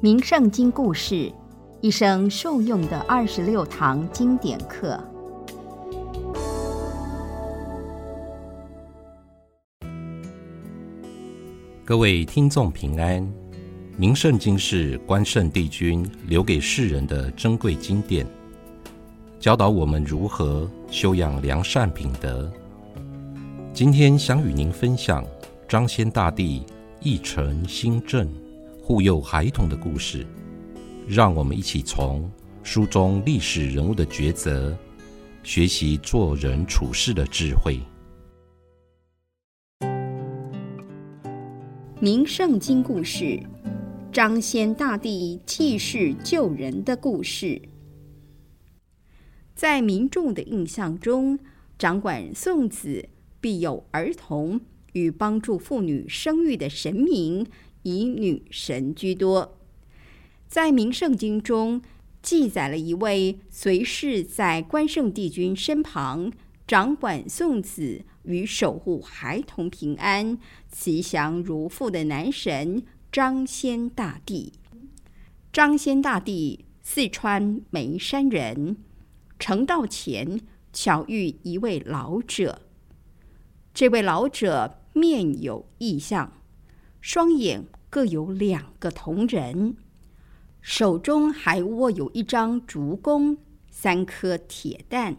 名圣经故事，一生受用的二十六堂经典课。各位听众平安，名圣经是关圣帝君留给世人的珍贵经典，教导我们如何修养良善品德。今天想与您分享张先大帝一诚新政。护佑孩童的故事，让我们一起从书中历史人物的抉择，学习做人处事的智慧。名圣经故事：张先大帝济世救人的故事。在民众的印象中，掌管送子、庇佑儿童与帮助妇女生育的神明。以女神居多，在《明圣经》中记载了一位随侍在关圣帝君身旁，掌管送子与守护孩童平安、吉祥如父的男神张先大帝。张先大帝，四川眉山人，成道前巧遇一位老者，这位老者面有异象。双眼各有两个铜人，手中还握有一张竹弓、三颗铁弹。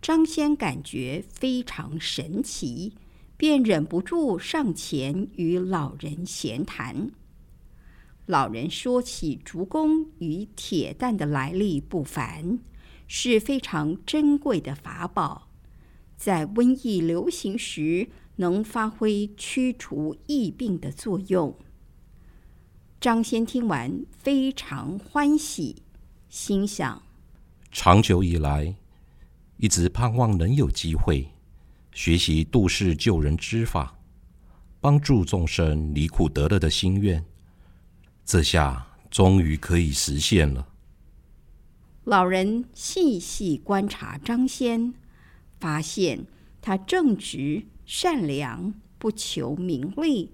张先感觉非常神奇，便忍不住上前与老人闲谈。老人说起竹弓与铁弹的来历不凡，是非常珍贵的法宝，在瘟疫流行时。能发挥驱除疫病的作用。张先听完非常欢喜，心想：长久以来，一直盼望能有机会学习度世救人之法，帮助众生离苦得乐的心愿，这下终于可以实现了。老人细细观察张先，发现他正直。善良，不求名利，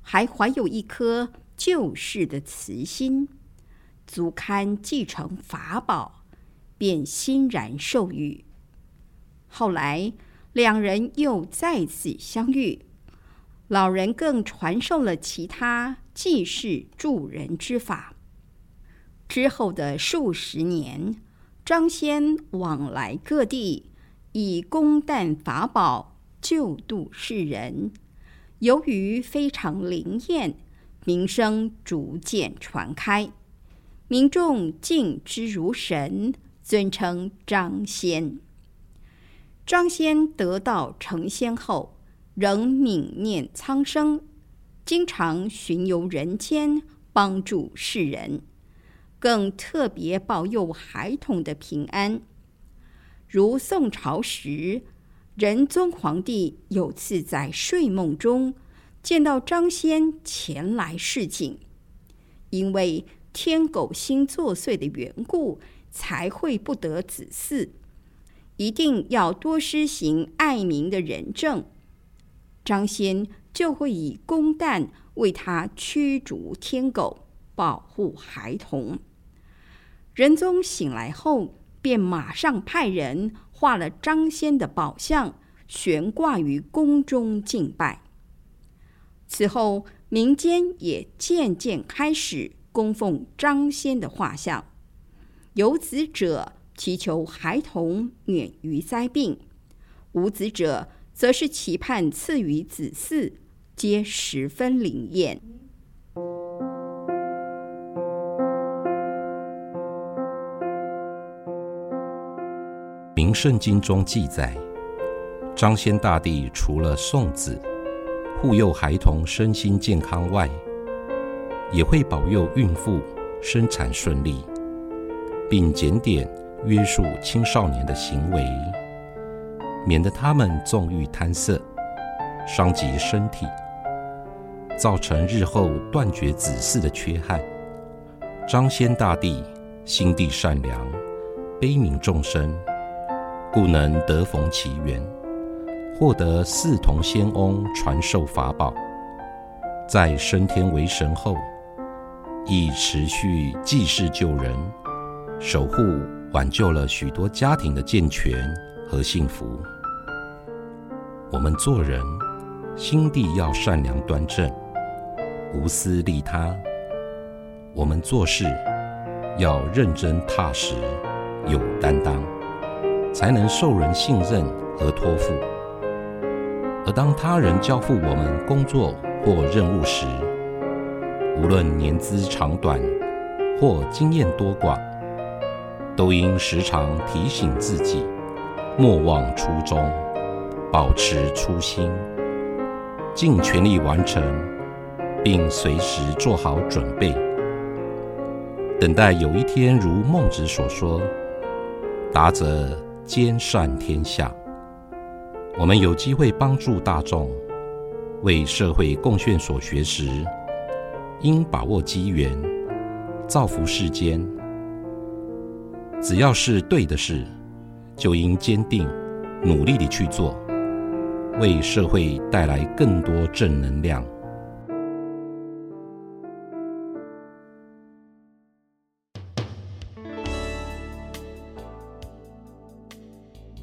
还怀有一颗救世的慈心，足堪继承法宝，便欣然授予。后来两人又再次相遇，老人更传授了其他济世助人之法。之后的数十年，张先往来各地，以公旦法宝。救度世人，由于非常灵验，名声逐渐传开，民众敬之如神，尊称张仙。张仙得道成仙后，仍悯念苍生，经常巡游人间，帮助世人，更特别保佑孩童的平安。如宋朝时。仁宗皇帝有次在睡梦中见到张先前来示警，因为天狗星作祟的缘故，才会不得子嗣，一定要多施行爱民的仁政，张先就会以公旦为他驱逐天狗，保护孩童。仁宗醒来后，便马上派人。画了张先的宝像，悬挂于宫中敬拜。此后，民间也渐渐开始供奉张先的画像。有子者祈求孩童免于灾病，无子者则是期盼赐予子嗣，皆十分灵验。《明圣经》中记载，张先大帝除了送子、护佑孩童身心健康外，也会保佑孕妇生产顺利，并检点约束青少年的行为，免得他们纵欲贪色，伤及身体，造成日后断绝子嗣的缺憾。张先大帝心地善良，悲悯众生。故能得逢其缘，获得四同仙翁传授法宝。在升天为神后，亦持续济世救人，守护挽救了许多家庭的健全和幸福。我们做人，心地要善良端正，无私利他；我们做事，要认真踏实，有担当，才能受人信任和托付。而当他人交付我们工作或任务时，无论年资长短或经验多寡，都应时常提醒自己，莫忘初衷，保持初心，尽全力完成，并随时做好准备，等待有一天如孟子所说：“达则兼善天下。”我们有机会帮助大众，为社会贡献所学时，应把握机缘，造福世间。只要是对的事，就应坚定、努力地去做，为社会带来更多正能量。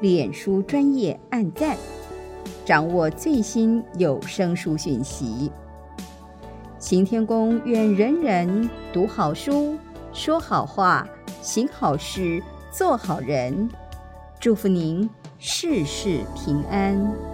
脸书专业按赞，掌握最新有声书讯息。行天宫愿人人读好书，说好话，行好事，做好人。祝福您事事平安。